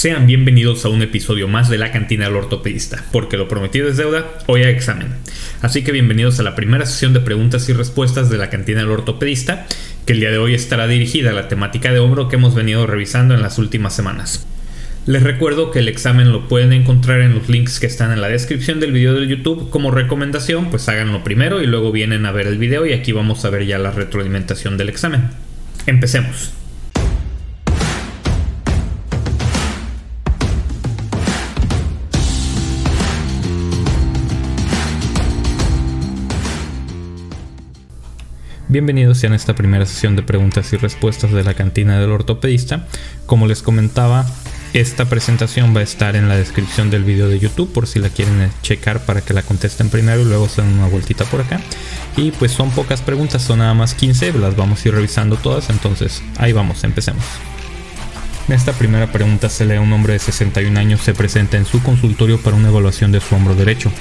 Sean bienvenidos a un episodio más de la cantina del ortopedista, porque lo prometido es deuda, hoy hay examen. Así que bienvenidos a la primera sesión de preguntas y respuestas de la cantina del ortopedista, que el día de hoy estará dirigida a la temática de hombro que hemos venido revisando en las últimas semanas. Les recuerdo que el examen lo pueden encontrar en los links que están en la descripción del video de YouTube. Como recomendación, pues háganlo primero y luego vienen a ver el video y aquí vamos a ver ya la retroalimentación del examen. Empecemos. Bienvenidos sean a esta primera sesión de preguntas y respuestas de la cantina del ortopedista. Como les comentaba, esta presentación va a estar en la descripción del video de YouTube por si la quieren checar para que la contesten primero y luego se den una vueltita por acá. Y pues son pocas preguntas, son nada más 15, las vamos a ir revisando todas, entonces ahí vamos, empecemos. Esta primera pregunta se lee un hombre de 61 años se presenta en su consultorio para una evaluación de su hombro derecho.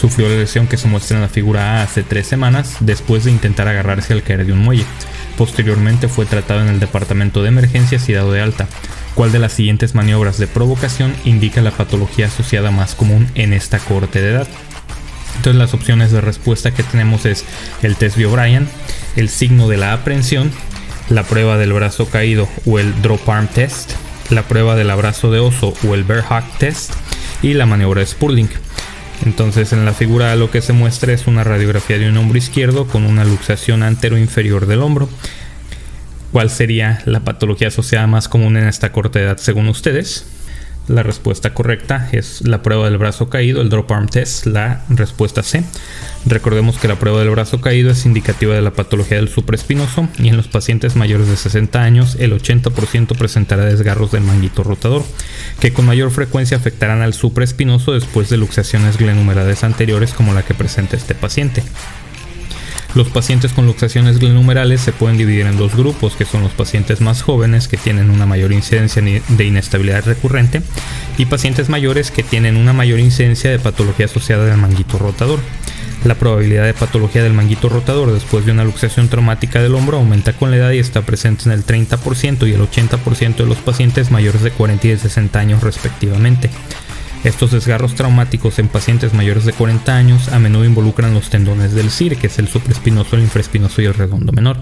Sufrió la lesión que se muestra en la figura A hace tres semanas después de intentar agarrarse al caer de un muelle. Posteriormente fue tratado en el departamento de emergencias y dado de alta. ¿Cuál de las siguientes maniobras de provocación indica la patología asociada más común en esta corte de edad? Entonces las opciones de respuesta que tenemos es el test de O'Brien, el signo de la aprehensión, la prueba del brazo caído o el drop arm test, la prueba del abrazo de oso o el bear hug test y la maniobra de Spurling. Entonces en la figura lo que se muestra es una radiografía de un hombro izquierdo con una luxación antero-inferior del hombro. ¿Cuál sería la patología asociada más común en esta corta edad según ustedes? La respuesta correcta es la prueba del brazo caído, el drop arm test, la respuesta C. Recordemos que la prueba del brazo caído es indicativa de la patología del supraespinoso y en los pacientes mayores de 60 años el 80% presentará desgarros del manguito rotador, que con mayor frecuencia afectarán al supraespinoso después de luxaciones glenumerales anteriores como la que presenta este paciente. Los pacientes con luxaciones glenumerales se pueden dividir en dos grupos, que son los pacientes más jóvenes que tienen una mayor incidencia de inestabilidad recurrente y pacientes mayores que tienen una mayor incidencia de patología asociada al manguito rotador. La probabilidad de patología del manguito rotador después de una luxación traumática del hombro aumenta con la edad y está presente en el 30% y el 80% de los pacientes mayores de 40 y 60 años respectivamente. Estos desgarros traumáticos en pacientes mayores de 40 años a menudo involucran los tendones del CIR, que es el supraespinoso, el infraespinoso y el redondo menor.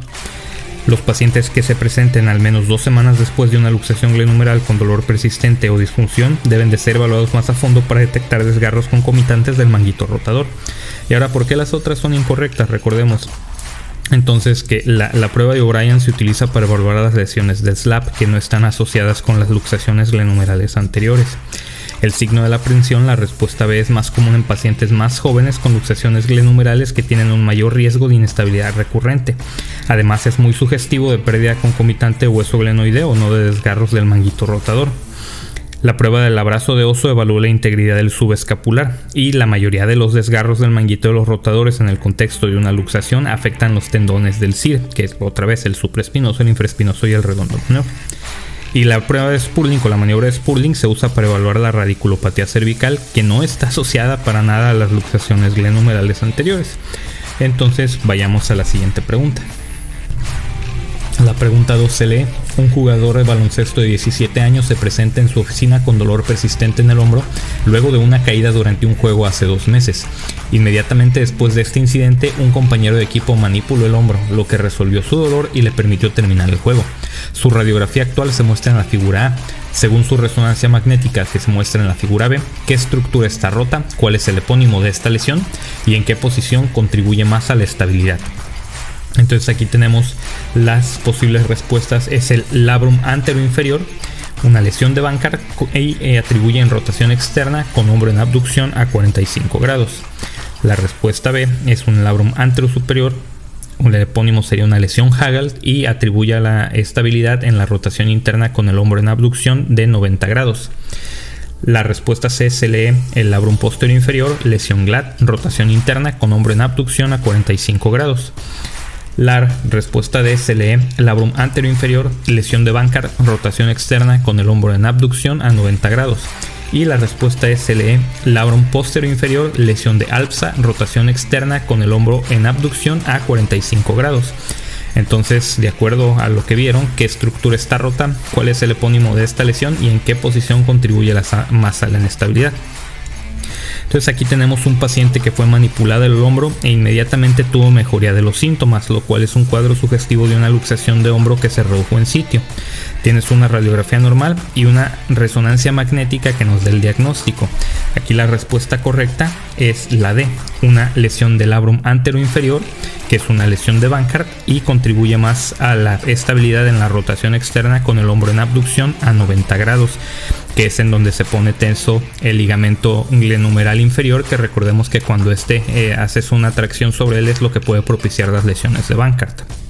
Los pacientes que se presenten al menos dos semanas después de una luxación glenumeral con dolor persistente o disfunción deben de ser evaluados más a fondo para detectar desgarros concomitantes del manguito rotador. Y ahora, ¿por qué las otras son incorrectas? Recordemos, entonces que la, la, prueba de O'Brien se utiliza para evaluar las lesiones del SLAP que no están asociadas con las luxaciones glenumerales anteriores. El signo de la aprensión, la respuesta B es más común en pacientes más jóvenes con luxaciones glenumerales que tienen un mayor riesgo de inestabilidad recurrente. Además es muy sugestivo de pérdida concomitante de hueso glenoideo, no de desgarros del manguito rotador. La prueba del abrazo de oso evalúa la integridad del subescapular y la mayoría de los desgarros del manguito de los rotadores en el contexto de una luxación afectan los tendones del CIR, que es otra vez el supraespinoso, el infraespinoso y el redondo menor. Y la prueba de Spurling o la maniobra de Spurling se usa para evaluar la radiculopatía cervical que no está asociada para nada a las luxaciones glenumerales anteriores. Entonces vayamos a la siguiente pregunta. La pregunta 2 se lee, un jugador de baloncesto de 17 años se presenta en su oficina con dolor persistente en el hombro luego de una caída durante un juego hace dos meses. Inmediatamente después de este incidente, un compañero de equipo manipuló el hombro, lo que resolvió su dolor y le permitió terminar el juego. Su radiografía actual se muestra en la figura A, según su resonancia magnética que se muestra en la figura B, qué estructura está rota, cuál es el epónimo de esta lesión y en qué posición contribuye más a la estabilidad. Entonces aquí tenemos las posibles respuestas. Es el labrum anteroinferior, una lesión de Bankart y eh, atribuye en rotación externa con hombro en abducción a 45 grados. La respuesta B es un labrum anterosuperior el epónimo sería una lesión Hagel y atribuye la estabilidad en la rotación interna con el hombro en abducción de 90 grados. La respuesta C se lee el labrum posterior inferior, lesión GLAD, rotación interna con hombro en abducción a 45 grados. La respuesta D se lee labrum anterior inferior, lesión de Bankart, rotación externa con el hombro en abducción a 90 grados. Y la respuesta es lee labrum posterior inferior, lesión de alpsa, rotación externa con el hombro en abducción a 45 grados. Entonces, de acuerdo a lo que vieron, qué estructura está rota, cuál es el epónimo de esta lesión y en qué posición contribuye más a la inestabilidad. Entonces aquí tenemos un paciente que fue manipulado el hombro e inmediatamente tuvo mejoría de los síntomas, lo cual es un cuadro sugestivo de una luxación de hombro que se redujo en sitio. Tienes una radiografía normal y una resonancia magnética que nos da el diagnóstico. Aquí la respuesta correcta es la D, una lesión del labrum inferior, que es una lesión de Bankart y contribuye más a la estabilidad en la rotación externa con el hombro en abducción a 90 grados que es en donde se pone tenso el ligamento glenumeral inferior, que recordemos que cuando este eh, haces una tracción sobre él es lo que puede propiciar las lesiones de Bankart.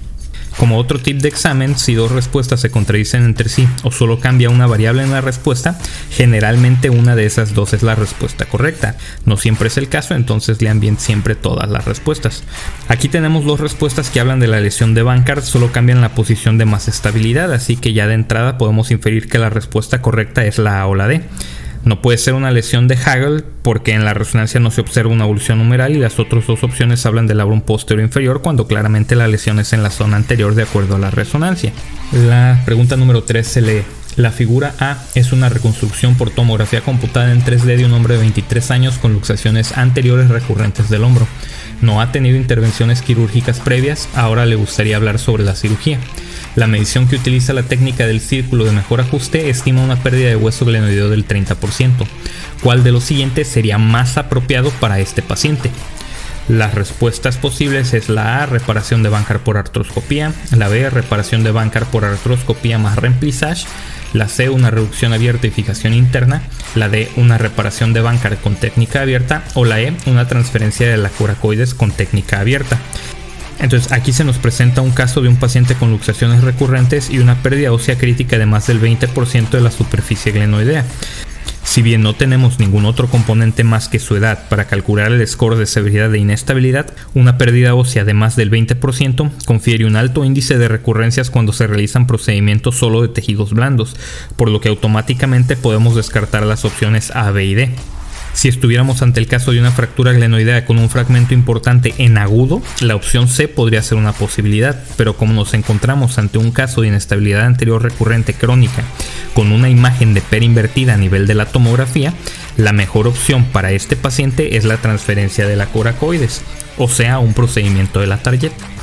Como otro tip de examen, si dos respuestas se contradicen entre sí o solo cambia una variable en la respuesta, generalmente una de esas dos es la respuesta correcta. No siempre es el caso, entonces lean bien siempre todas las respuestas. Aquí tenemos dos respuestas que hablan de la lesión de Bankart, solo cambian la posición de más estabilidad, así que ya de entrada podemos inferir que la respuesta correcta es la A o la D. No puede ser una lesión de Hagel porque en la resonancia no se observa una evolución numeral y las otras dos opciones hablan del labrum posterior inferior cuando claramente la lesión es en la zona anterior de acuerdo a la resonancia. La pregunta número 3 se lee. La figura A es una reconstrucción por tomografía computada en 3D de un hombre de 23 años con luxaciones anteriores recurrentes del hombro. No ha tenido intervenciones quirúrgicas previas, ahora le gustaría hablar sobre la cirugía. La medición que utiliza la técnica del círculo de mejor ajuste estima una pérdida de hueso glenoideo del 30%. ¿Cuál de los siguientes sería más apropiado para este paciente? Las respuestas posibles es la A, reparación de Bankart por artroscopía, la B, reparación de Bankart por artroscopía más remplissage, la C, una reducción abierta y fijación interna, la D, una reparación de Bankart con técnica abierta o la E, una transferencia de la coracoides con técnica abierta. Entonces aquí se nos presenta un caso de un paciente con luxaciones recurrentes y una pérdida ósea crítica de más del 20% de la superficie glenoidea. Si bien no tenemos ningún otro componente más que su edad para calcular el score de severidad de inestabilidad, una pérdida ósea de más del 20% confiere un alto índice de recurrencias cuando se realizan procedimientos solo de tejidos blandos, por lo que automáticamente podemos descartar las opciones A, B y D. Si estuviéramos ante el caso de una fractura glenoidea con un fragmento importante en agudo, la opción C podría ser una posibilidad, pero como nos encontramos ante un caso de inestabilidad anterior recurrente crónica con una imagen de invertida a nivel de la tomografía, la mejor opción para este paciente es la transferencia de la coracoides, o sea, un procedimiento de la tarjeta.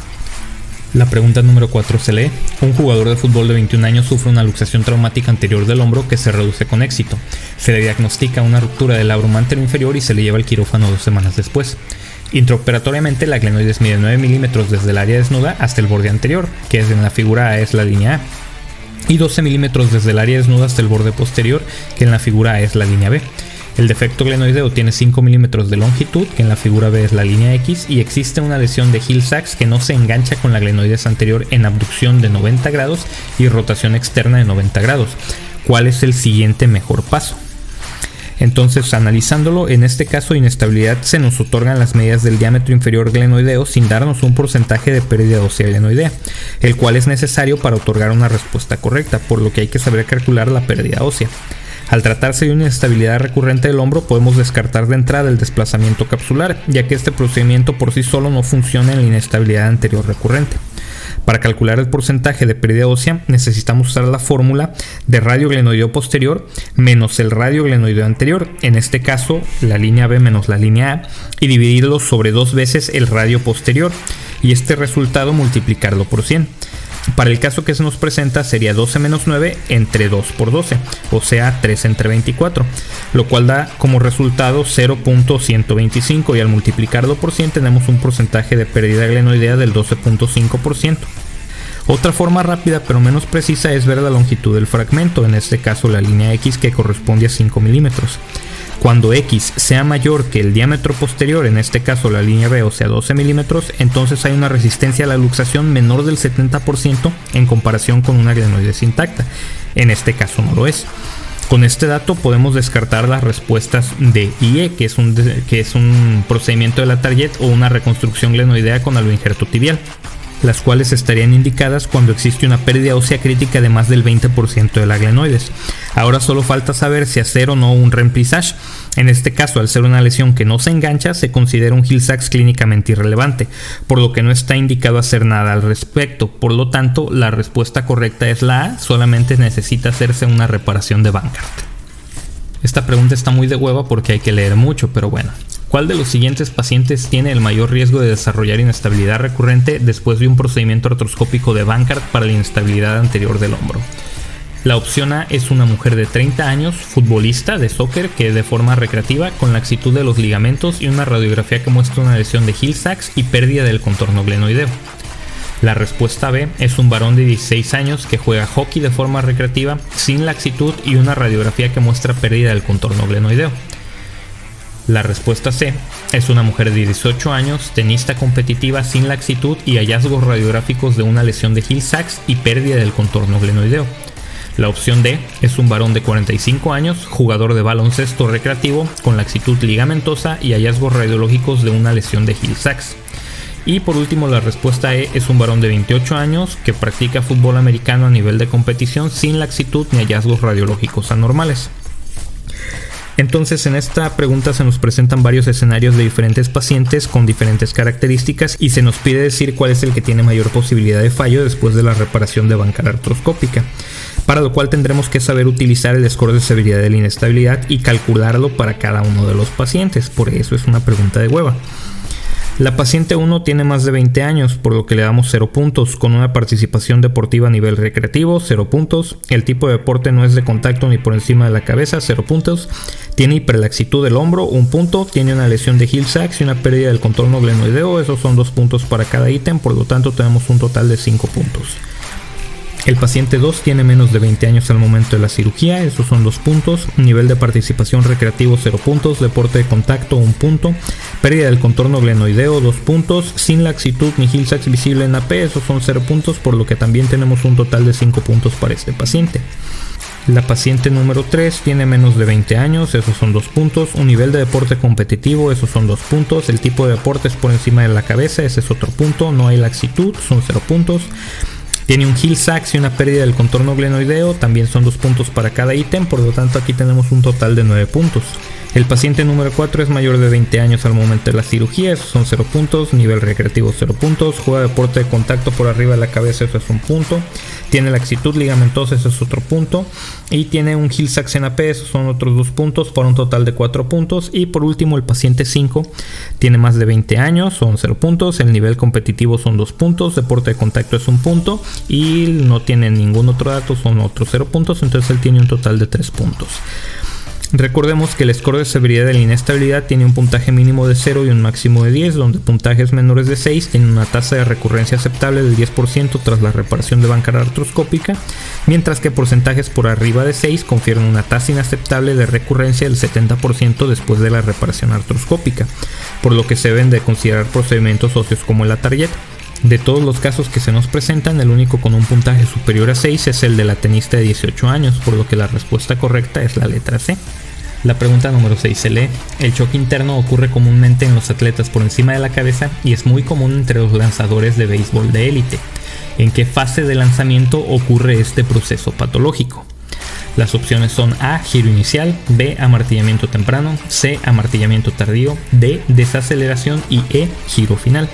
La pregunta número 4 se lee. Un jugador de fútbol de 21 años sufre una luxación traumática anterior del hombro que se reduce con éxito. Se le diagnostica una ruptura del labrum anterior inferior y se le lleva al quirófano dos semanas después. Intraoperatoriamente la glenoides mide 9 milímetros desde el área desnuda hasta el borde anterior, que es en la figura A es la línea A, y 12 milímetros desde el área desnuda hasta el borde posterior, que en la figura A es la línea B. El defecto glenoideo tiene 5 milímetros de longitud, que en la figura B es la línea X, y existe una lesión de Hill-Sachs que no se engancha con la glenoides anterior en abducción de 90 grados y rotación externa de 90 grados. ¿Cuál es el siguiente mejor paso? Entonces, analizándolo, en este caso inestabilidad se nos otorgan las medidas del diámetro inferior glenoideo sin darnos un porcentaje de pérdida ósea glenoidea, el cual es necesario para otorgar una respuesta correcta, por lo que hay que saber calcular la pérdida ósea. Al tratarse de una inestabilidad recurrente del hombro, podemos descartar de entrada el desplazamiento capsular, ya que este procedimiento por sí solo no funciona en la inestabilidad anterior recurrente. Para calcular el porcentaje de pérdida ósea necesitamos usar la fórmula de radio glenoideo posterior menos el radio glenoideo anterior, en este caso la línea B menos la línea A, y dividirlo sobre dos veces el radio posterior, y este resultado multiplicarlo por 100. Para el caso que se nos presenta sería 12 menos 9 entre 2 por 12, o sea 3 entre 24, lo cual da como resultado 0.125 y al multiplicarlo por 100 tenemos un porcentaje de pérdida glenoidea del 12.5%. Otra forma rápida pero menos precisa es ver la longitud del fragmento, en este caso la línea X que corresponde a 5 milímetros. Cuando X sea mayor que el diámetro posterior, en este caso la línea B, o sea 12 milímetros, entonces hay una resistencia a la luxación menor del 70% en comparación con una glenoides intacta. En este caso no lo es. Con este dato podemos descartar las respuestas de IE, que es un, que es un procedimiento de la target o una reconstrucción glenoidea con injerto tibial las cuales estarían indicadas cuando existe una pérdida ósea crítica de más del 20% de la glenoides. Ahora solo falta saber si hacer o no un remplissage, En este caso, al ser una lesión que no se engancha, se considera un Hill Sachs clínicamente irrelevante, por lo que no está indicado hacer nada al respecto. Por lo tanto, la respuesta correcta es la A, solamente necesita hacerse una reparación de Bankart. Esta pregunta está muy de hueva porque hay que leer mucho, pero bueno. ¿Cuál de los siguientes pacientes tiene el mayor riesgo de desarrollar inestabilidad recurrente después de un procedimiento artroscópico de Bankart para la inestabilidad anterior del hombro? La opción A es una mujer de 30 años, futbolista de soccer que de forma recreativa con laxitud de los ligamentos y una radiografía que muestra una lesión de Hill-Sachs y pérdida del contorno glenoideo. La respuesta B es un varón de 16 años que juega hockey de forma recreativa sin laxitud y una radiografía que muestra pérdida del contorno glenoideo. La respuesta C es una mujer de 18 años, tenista competitiva sin laxitud y hallazgos radiográficos de una lesión de Hill-Sachs y pérdida del contorno glenoideo. La opción D es un varón de 45 años, jugador de baloncesto recreativo con laxitud ligamentosa y hallazgos radiológicos de una lesión de Hill-Sachs. Y por último, la respuesta E es un varón de 28 años que practica fútbol americano a nivel de competición sin laxitud ni hallazgos radiológicos anormales. Entonces en esta pregunta se nos presentan varios escenarios de diferentes pacientes con diferentes características y se nos pide decir cuál es el que tiene mayor posibilidad de fallo después de la reparación de bancar artroscópica, para lo cual tendremos que saber utilizar el score de severidad de la inestabilidad y calcularlo para cada uno de los pacientes, por eso es una pregunta de hueva. La paciente 1 tiene más de 20 años, por lo que le damos 0 puntos, con una participación deportiva a nivel recreativo, 0 puntos. El tipo de deporte no es de contacto ni por encima de la cabeza, 0 puntos. Tiene hiperlaxitud del hombro, 1 punto. Tiene una lesión de Hill Sachs y una pérdida del contorno glenoideo, esos son 2 puntos para cada ítem, por lo tanto tenemos un total de 5 puntos. El paciente 2 tiene menos de 20 años al momento de la cirugía, esos son 2 puntos. Nivel de participación recreativo 0 puntos, deporte de contacto 1 punto. Pérdida del contorno glenoideo 2 puntos, sin laxitud ni Hill Sachs visible en AP, esos son 0 puntos, por lo que también tenemos un total de 5 puntos para este paciente. La paciente número 3 tiene menos de 20 años, esos son 2 puntos. Un nivel de deporte competitivo, esos son 2 puntos. El tipo de deporte es por encima de la cabeza, ese es otro punto. No hay laxitud, son 0 puntos. Tiene un Hill Sachs y una pérdida del contorno glenoideo, también son dos puntos para cada ítem, por lo tanto aquí tenemos un total de 9 puntos. El paciente número 4 es mayor de 20 años al momento de la cirugía, esos son 0 puntos, nivel recreativo 0 puntos, juega deporte de contacto por arriba de la cabeza, eso es un punto, tiene laxitud ligamentosa, eso es otro punto, y tiene un Hill Sachs en AP, esos son otros 2 puntos, por un total de 4 puntos, y por último el paciente 5 tiene más de 20 años, son 0 puntos, el nivel competitivo son 2 puntos, deporte de contacto es un punto, y no tiene ningún otro dato, son otros 0 puntos, entonces él tiene un total de 3 puntos. Recordemos que el score de severidad de la inestabilidad tiene un puntaje mínimo de 0 y un máximo de 10, donde puntajes menores de 6 tienen una tasa de recurrencia aceptable del 10% tras la reparación de banca artroscópica, mientras que porcentajes por arriba de 6 confieren una tasa inaceptable de recurrencia del 70% después de la reparación artroscópica, por lo que se deben de considerar procedimientos socios como el Atarget. De todos los casos que se nos presentan, el único con un puntaje superior a 6 es el de la tenista de 18 años, por lo que la respuesta correcta es la letra C. La pregunta número 6 se lee, el choque interno ocurre comúnmente en los atletas por encima de la cabeza y es muy común entre los lanzadores de béisbol de élite. ¿En qué fase de lanzamiento ocurre este proceso patológico? Las opciones son A, giro inicial, B, amartillamiento temprano, C, amartillamiento tardío, D, desaceleración y E, giro final.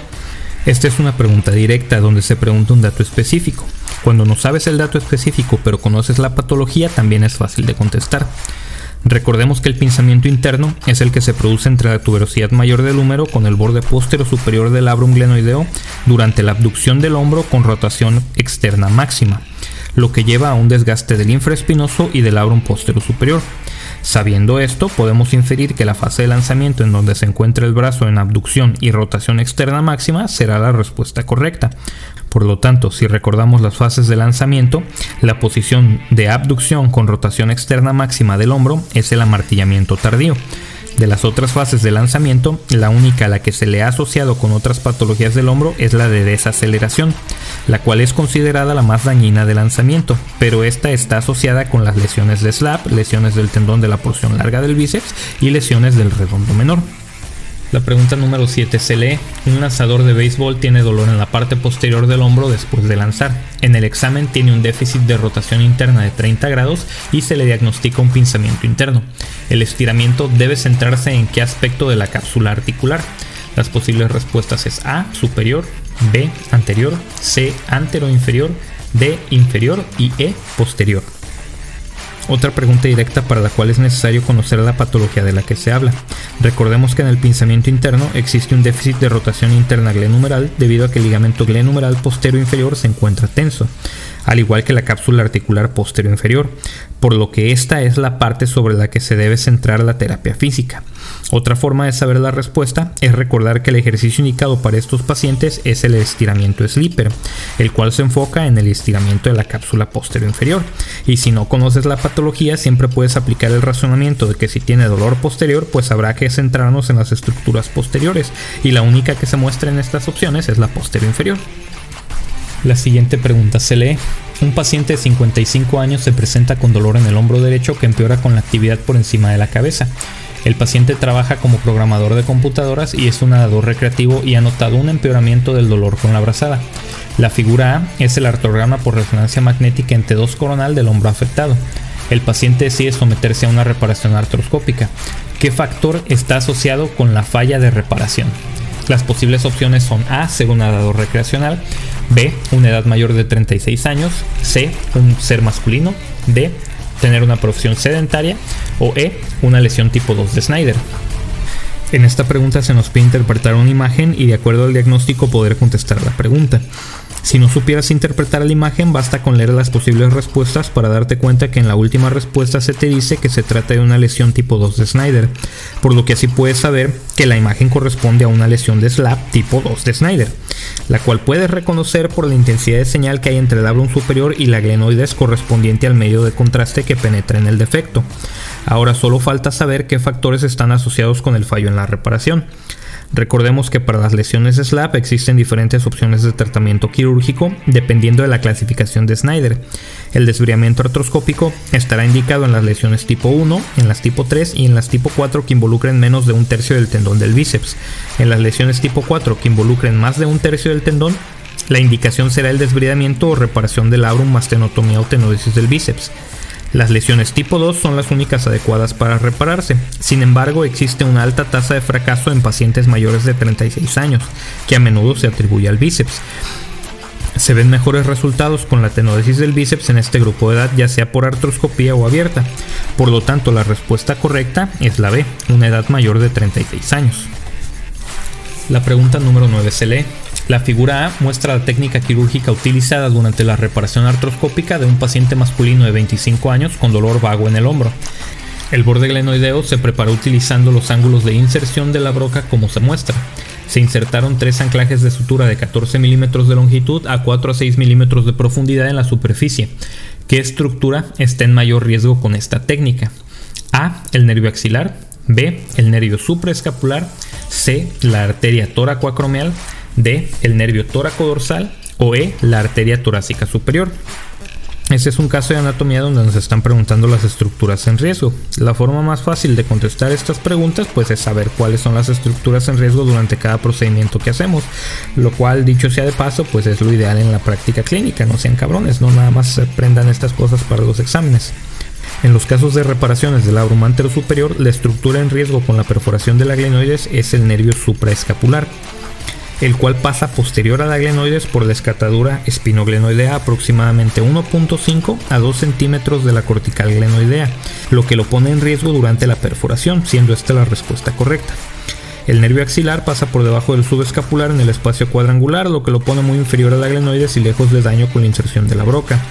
Esta es una pregunta directa donde se pregunta un dato específico. Cuando no sabes el dato específico pero conoces la patología también es fácil de contestar. Recordemos que el pinzamiento interno es el que se produce entre la tuberosidad mayor del húmero con el borde póstero superior del labrum glenoideo durante la abducción del hombro con rotación externa máxima, lo que lleva a un desgaste del infraespinoso y del labrum póstero superior. Sabiendo esto, podemos inferir que la fase de lanzamiento en donde se encuentra el brazo en abducción y rotación externa máxima será la respuesta correcta. Por lo tanto, si recordamos las fases de lanzamiento, la posición de abducción con rotación externa máxima del hombro es el amartillamiento tardío. De las otras fases de lanzamiento, la única a la que se le ha asociado con otras patologías del hombro es la de desaceleración, la cual es considerada la más dañina de lanzamiento, pero esta está asociada con las lesiones de slap, lesiones del tendón de la porción larga del bíceps y lesiones del redondo menor. La pregunta número 7 se lee, un lanzador de béisbol tiene dolor en la parte posterior del hombro después de lanzar. En el examen tiene un déficit de rotación interna de 30 grados y se le diagnostica un pinzamiento interno. El estiramiento debe centrarse en qué aspecto de la cápsula articular. Las posibles respuestas es A, superior, B, anterior, C, inferior, D, inferior y E, posterior. Otra pregunta directa para la cual es necesario conocer la patología de la que se habla. Recordemos que en el pinzamiento interno existe un déficit de rotación interna glenumeral debido a que el ligamento glenumeral posterior inferior se encuentra tenso, al igual que la cápsula articular posterior inferior, por lo que esta es la parte sobre la que se debe centrar la terapia física. Otra forma de saber la respuesta es recordar que el ejercicio indicado para estos pacientes es el estiramiento slipper, el cual se enfoca en el estiramiento de la cápsula posterior inferior. Y si no conoces la patología, siempre puedes aplicar el razonamiento de que si tiene dolor posterior, pues habrá que centrarnos en las estructuras posteriores, y la única que se muestra en estas opciones es la posterior inferior. La siguiente pregunta se lee. Un paciente de 55 años se presenta con dolor en el hombro derecho que empeora con la actividad por encima de la cabeza. El paciente trabaja como programador de computadoras y es un nadador recreativo y ha notado un empeoramiento del dolor con la brazada. La figura A es el artrograma por resonancia magnética en T2 coronal del hombro afectado. El paciente decide someterse a una reparación artroscópica. ¿Qué factor está asociado con la falla de reparación? Las posibles opciones son A, ser un nadador recreacional, B, una edad mayor de 36 años, C, un ser masculino, D, tener una profesión sedentaria o E, una lesión tipo 2 de Snyder. En esta pregunta se nos pide interpretar una imagen y de acuerdo al diagnóstico poder contestar la pregunta. Si no supieras interpretar la imagen, basta con leer las posibles respuestas para darte cuenta que en la última respuesta se te dice que se trata de una lesión tipo 2 de Snyder, por lo que así puedes saber que la imagen corresponde a una lesión de slap tipo 2 de Snyder, la cual puedes reconocer por la intensidad de señal que hay entre el labrum superior y la glenoides correspondiente al medio de contraste que penetra en el defecto. Ahora solo falta saber qué factores están asociados con el fallo en la reparación. Recordemos que para las lesiones SLAP existen diferentes opciones de tratamiento quirúrgico dependiendo de la clasificación de Snyder. El desviamiento artroscópico estará indicado en las lesiones tipo 1, en las tipo 3 y en las tipo 4 que involucren menos de un tercio del tendón del bíceps. En las lesiones tipo 4 que involucren más de un tercio del tendón, la indicación será el desbridamiento o reparación del labrum más tenotomía o tenodesis del bíceps. Las lesiones tipo 2 son las únicas adecuadas para repararse. Sin embargo, existe una alta tasa de fracaso en pacientes mayores de 36 años, que a menudo se atribuye al bíceps. Se ven mejores resultados con la tenodesis del bíceps en este grupo de edad, ya sea por artroscopía o abierta. Por lo tanto, la respuesta correcta es la B, una edad mayor de 36 años. La pregunta número 9 se lee. La figura A muestra la técnica quirúrgica utilizada durante la reparación artroscópica de un paciente masculino de 25 años con dolor vago en el hombro. El borde glenoideo se preparó utilizando los ángulos de inserción de la broca como se muestra. Se insertaron tres anclajes de sutura de 14 milímetros de longitud a 4 a 6 milímetros de profundidad en la superficie. ¿Qué estructura está en mayor riesgo con esta técnica? A. El nervio axilar. B. El nervio supraescapular. C. La arteria toracoacromial. D. El nervio tóraco-dorsal o E. La arteria torácica superior. Este es un caso de anatomía donde nos están preguntando las estructuras en riesgo. La forma más fácil de contestar estas preguntas pues es saber cuáles son las estructuras en riesgo durante cada procedimiento que hacemos, lo cual dicho sea de paso pues es lo ideal en la práctica clínica, no sean cabrones, no nada más aprendan estas cosas para los exámenes. En los casos de reparaciones del antero superior, la estructura en riesgo con la perforación de la glenoides es el nervio supraescapular el cual pasa posterior a la glenoides por la escatadura espinoglenoidea aproximadamente 1.5 a 2 centímetros de la cortical glenoidea, lo que lo pone en riesgo durante la perforación, siendo esta la respuesta correcta. El nervio axilar pasa por debajo del subescapular en el espacio cuadrangular, lo que lo pone muy inferior a la glenoides y lejos de daño con la inserción de la broca.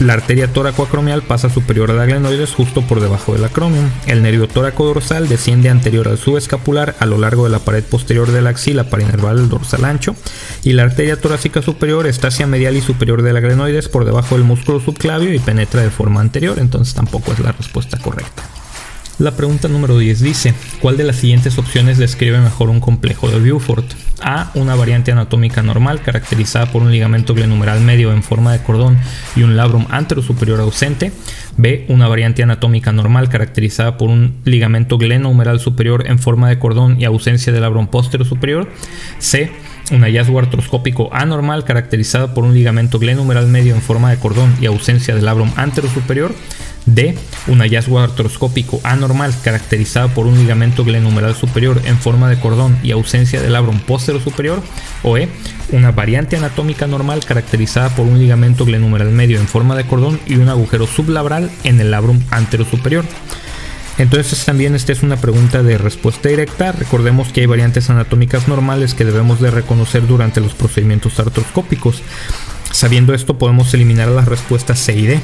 La arteria tóraco-acromial pasa superior a la glenoides justo por debajo del acromion. El nervio tóraco-dorsal desciende anterior al subescapular a lo largo de la pared posterior de la axila para inervar el dorsal ancho. Y la arteria torácica superior está hacia medial y superior de la glenoides por debajo del músculo subclavio y penetra de forma anterior, entonces tampoco es la respuesta correcta. La pregunta número 10 dice, ¿cuál de las siguientes opciones describe mejor un complejo de Beaufort? A. Una variante anatómica normal caracterizada por un ligamento glenumeral medio en forma de cordón y un labrum antero-superior ausente. B. Una variante anatómica normal caracterizada por un ligamento glenohumeral superior en forma de cordón y ausencia de labrum postero-superior. C. Un hallazgo artroscópico anormal caracterizado por un ligamento glenumeral medio en forma de cordón y ausencia de labrum antero-superior. D. Un hallazgo artroscópico anormal caracterizado por un ligamento glenumeral superior en forma de cordón y ausencia del labrum póstero superior. O E. Una variante anatómica normal caracterizada por un ligamento glenumeral medio en forma de cordón y un agujero sublabral en el labrum antero superior. Entonces también esta es una pregunta de respuesta directa. Recordemos que hay variantes anatómicas normales que debemos de reconocer durante los procedimientos artroscópicos. Sabiendo esto podemos eliminar las respuestas C y D.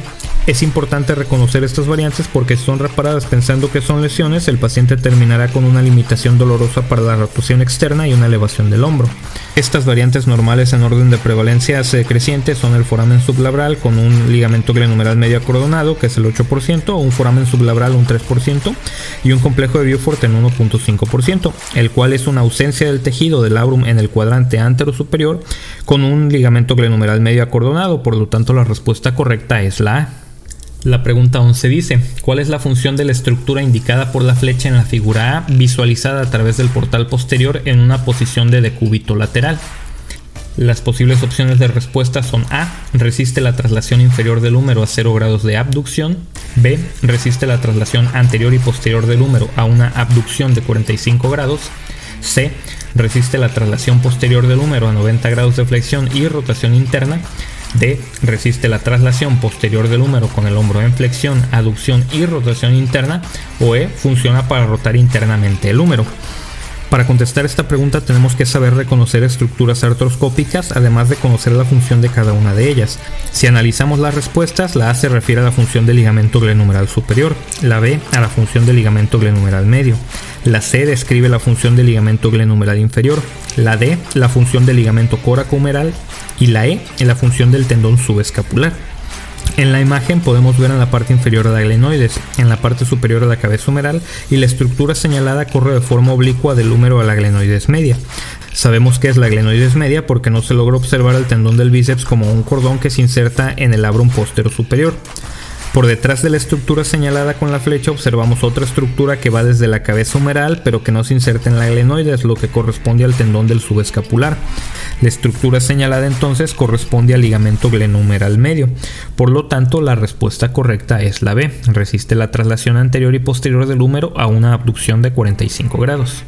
Es importante reconocer estas variantes porque si son reparadas pensando que son lesiones, el paciente terminará con una limitación dolorosa para la rotación externa y una elevación del hombro. Estas variantes normales en orden de prevalencia decreciente son el foramen sublabral con un ligamento glenumeral medio acordonado, que es el 8%, un foramen sublabral un 3% y un complejo de Beaufort en 1.5%, el cual es una ausencia del tejido del labrum en el cuadrante antero superior con un ligamento glenumeral medio acordonado, por lo tanto la respuesta correcta es la A. La pregunta 11 dice, ¿cuál es la función de la estructura indicada por la flecha en la figura A visualizada a través del portal posterior en una posición de decúbito lateral? Las posibles opciones de respuesta son A. Resiste la traslación inferior del húmero a 0 grados de abducción. B. Resiste la traslación anterior y posterior del húmero a una abducción de 45 grados. C. Resiste la traslación posterior del húmero a 90 grados de flexión y rotación interna. D. Resiste la traslación posterior del húmero con el hombro en flexión, aducción y rotación interna. O E. Funciona para rotar internamente el húmero. Para contestar esta pregunta tenemos que saber reconocer estructuras artroscópicas, además de conocer la función de cada una de ellas. Si analizamos las respuestas, la A se refiere a la función del ligamento glenumeral superior, la B a la función del ligamento glenumeral medio, la C describe la función del ligamento glenumeral inferior, la D la función del ligamento coracohumeral y la E la función del tendón subescapular. En la imagen podemos ver en la parte inferior de la glenoides, en la parte superior de la cabeza humeral y la estructura señalada corre de forma oblicua del húmero a la glenoides media. Sabemos que es la glenoides media porque no se logra observar el tendón del bíceps como un cordón que se inserta en el labrum postero superior. Por detrás de la estructura señalada con la flecha observamos otra estructura que va desde la cabeza humeral pero que no se inserta en la glenoides, lo que corresponde al tendón del subescapular. La estructura señalada entonces corresponde al ligamento glenohumeral medio. Por lo tanto, la respuesta correcta es la B. Resiste la traslación anterior y posterior del húmero a una abducción de 45 grados.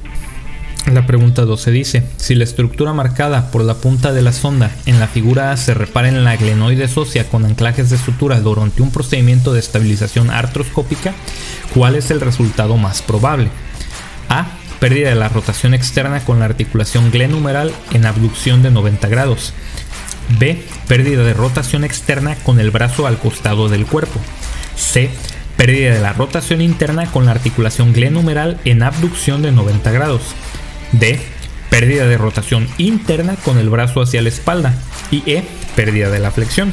La pregunta 12 dice, si la estructura marcada por la punta de la sonda en la figura A se repara en la glenoides ósea con anclajes de sutura durante un procedimiento de estabilización artroscópica, ¿cuál es el resultado más probable? A. Pérdida de la rotación externa con la articulación glenumeral en abducción de 90 grados. B. Pérdida de rotación externa con el brazo al costado del cuerpo. C. Pérdida de la rotación interna con la articulación glenumeral en abducción de 90 grados. D. Pérdida de rotación interna con el brazo hacia la espalda. Y E. Pérdida de la flexión.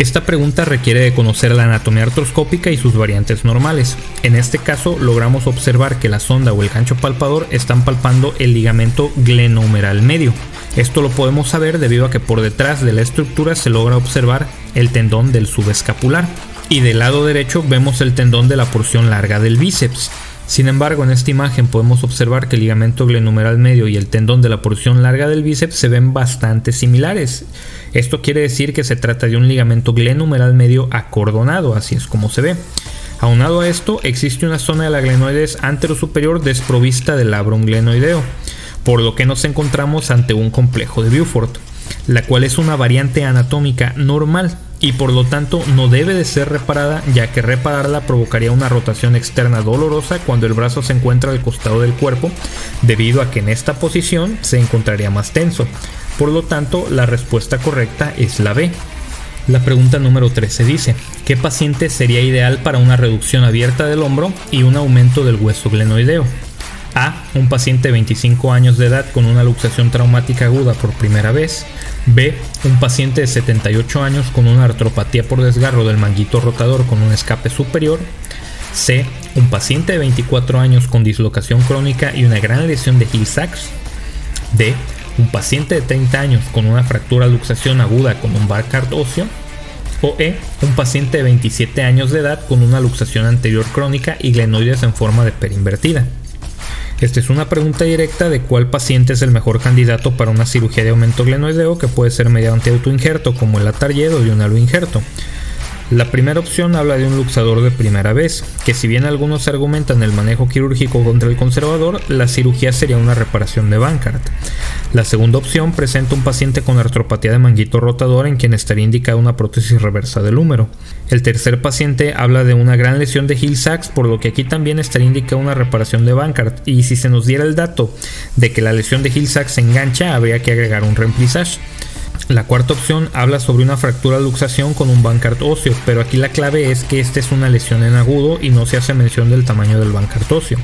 Esta pregunta requiere de conocer la anatomía artroscópica y sus variantes normales. En este caso logramos observar que la sonda o el gancho palpador están palpando el ligamento glenohumeral medio. Esto lo podemos saber debido a que por detrás de la estructura se logra observar el tendón del subescapular. Y del lado derecho vemos el tendón de la porción larga del bíceps. Sin embargo, en esta imagen podemos observar que el ligamento glenumeral medio y el tendón de la porción larga del bíceps se ven bastante similares. Esto quiere decir que se trata de un ligamento glenumeral medio acordonado, así es como se ve. Aunado a esto, existe una zona de la glenoides anterosuperior desprovista del labrum glenoideo, por lo que nos encontramos ante un complejo de Beaufort, la cual es una variante anatómica normal y por lo tanto no debe de ser reparada ya que repararla provocaría una rotación externa dolorosa cuando el brazo se encuentra al costado del cuerpo debido a que en esta posición se encontraría más tenso. Por lo tanto, la respuesta correcta es la B. La pregunta número 13 dice, ¿qué paciente sería ideal para una reducción abierta del hombro y un aumento del hueso glenoideo? A. Un paciente de 25 años de edad con una luxación traumática aguda por primera vez. B. Un paciente de 78 años con una artropatía por desgarro del manguito rotador con un escape superior. C. un paciente de 24 años con dislocación crónica y una gran lesión de Hill-Sachs. D. Un paciente de 30 años con una fractura luxación aguda con un Barcart óseo. O E. Un paciente de 27 años de edad con una luxación anterior crónica y glenoides en forma de perinvertida. Esta es una pregunta directa de cuál paciente es el mejor candidato para una cirugía de aumento glenoideo que puede ser mediante autoinjerto como el Atarjet o de un injerto. La primera opción habla de un luxador de primera vez, que si bien algunos argumentan el manejo quirúrgico contra el conservador, la cirugía sería una reparación de Bankart. La segunda opción presenta un paciente con artropatía de manguito rotador en quien estaría indicada una prótesis reversa del húmero. El tercer paciente habla de una gran lesión de Hill-Sachs, por lo que aquí también estaría indicada una reparación de Bankart. Y si se nos diera el dato de que la lesión de Hill-Sachs se engancha, habría que agregar un reemplissage. La cuarta opción habla sobre una fractura luxación con un Bankart óseo, pero aquí la clave es que esta es una lesión en agudo y no se hace mención del tamaño del Bankart óseo,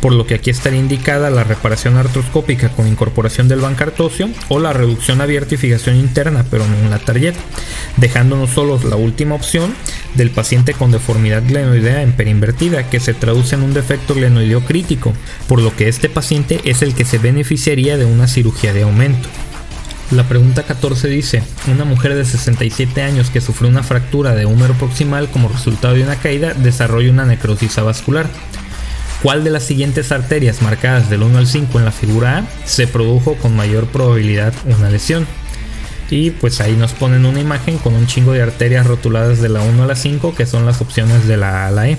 por lo que aquí estaría indicada la reparación artroscópica con incorporación del Bankart óseo o la reducción abierta y fijación interna, pero no en la tarjeta, dejándonos solos la última opción del paciente con deformidad glenoidea en perinvertida, que se traduce en un defecto glenoideo crítico, por lo que este paciente es el que se beneficiaría de una cirugía de aumento. La pregunta 14 dice, una mujer de 67 años que sufrió una fractura de húmero proximal como resultado de una caída desarrolla una necrosis vascular. ¿Cuál de las siguientes arterias marcadas del 1 al 5 en la figura A se produjo con mayor probabilidad una lesión? Y pues ahí nos ponen una imagen con un chingo de arterias rotuladas de la 1 a la 5 que son las opciones de la A a la E.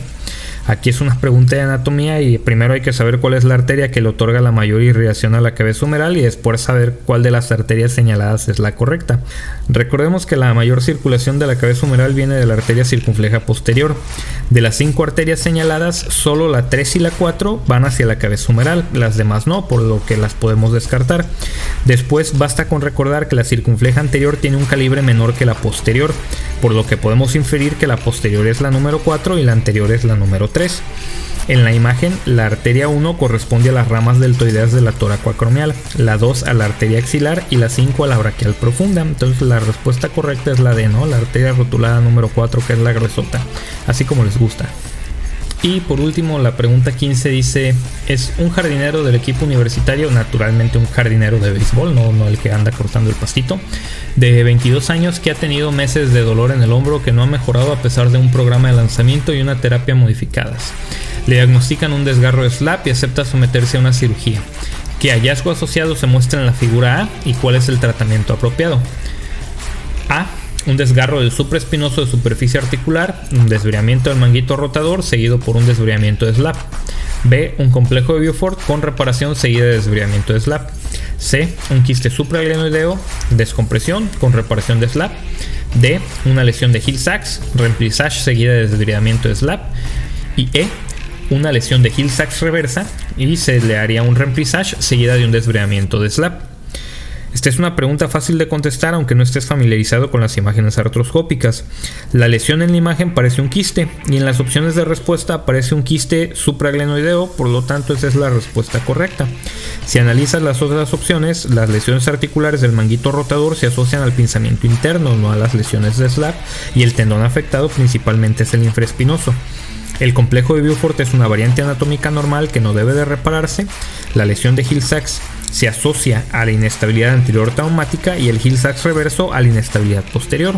Aquí es una pregunta de anatomía y primero hay que saber cuál es la arteria que le otorga la mayor irrigación a la cabeza humeral y después saber cuál de las arterias señaladas es la correcta. Recordemos que la mayor circulación de la cabeza humeral viene de la arteria circunfleja posterior. De las cinco arterias señaladas, solo la 3 y la 4 van hacia la cabeza humeral, las demás no, por lo que las podemos descartar. Después basta con recordar que la circunfleja anterior tiene un calibre menor que la posterior, por lo que podemos inferir que la posterior es la número 4 y la anterior es la número 3. En la imagen, la arteria 1 corresponde a las ramas deltoideas de la tóraco acromial, la 2 a la arteria axilar y la 5 a la braquial profunda. Entonces la respuesta correcta es la D, ¿no? La arteria rotulada número 4 que es la gruesota, así como les gusta. Y por último, la pregunta 15 dice, ¿es un jardinero del equipo universitario, naturalmente un jardinero de béisbol, no, no el que anda cortando el pastito, de 22 años que ha tenido meses de dolor en el hombro que no ha mejorado a pesar de un programa de lanzamiento y una terapia modificadas? Le diagnostican un desgarro de slap y acepta someterse a una cirugía. ¿Qué hallazgo asociado se muestra en la figura A y cuál es el tratamiento apropiado? A un desgarro del supraespinoso de superficie articular, un desviamiento del manguito rotador seguido por un desviamiento de slap. B. Un complejo de Beaufort con reparación seguida de desviamiento de slap. C. Un quiste supraglenoideo, descompresión con reparación de slap. D. Una lesión de Hill-Sachs, remplissage seguida de desviamiento de slap. Y E. Una lesión de Hill-Sachs reversa y se le haría un remplissage seguida de un desviamiento de slap. Esta es una pregunta fácil de contestar aunque no estés familiarizado con las imágenes artroscópicas. La lesión en la imagen parece un quiste y en las opciones de respuesta aparece un quiste supraglenoideo, por lo tanto esa es la respuesta correcta. Si analizas las otras opciones, las lesiones articulares del manguito rotador se asocian al pinzamiento interno, no a las lesiones de slap, y el tendón afectado principalmente es el infraespinoso. El complejo de Beaufort es una variante anatómica normal que no debe de repararse. La lesión de Hill-Sachs se asocia a la inestabilidad anterior traumática y el Hill-Sachs reverso a la inestabilidad posterior.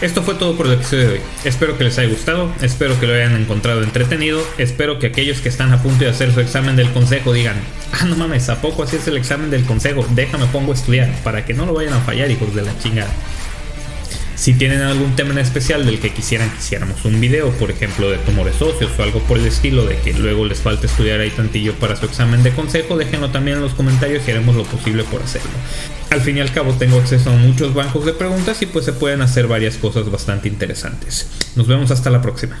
Esto fue todo por el episodio de hoy. Espero que les haya gustado, espero que lo hayan encontrado entretenido, espero que aquellos que están a punto de hacer su examen del consejo digan, ah no mames, ¿a poco así es el examen del consejo? Déjame pongo a estudiar, para que no lo vayan a fallar hijos de la chingada. Si tienen algún tema en especial del que quisieran que hiciéramos un video, por ejemplo de tumores socios o algo por el estilo, de que luego les falte estudiar ahí tantillo para su examen de consejo, déjenlo también en los comentarios y haremos lo posible por hacerlo. Al fin y al cabo tengo acceso a muchos bancos de preguntas y pues se pueden hacer varias cosas bastante interesantes. Nos vemos hasta la próxima.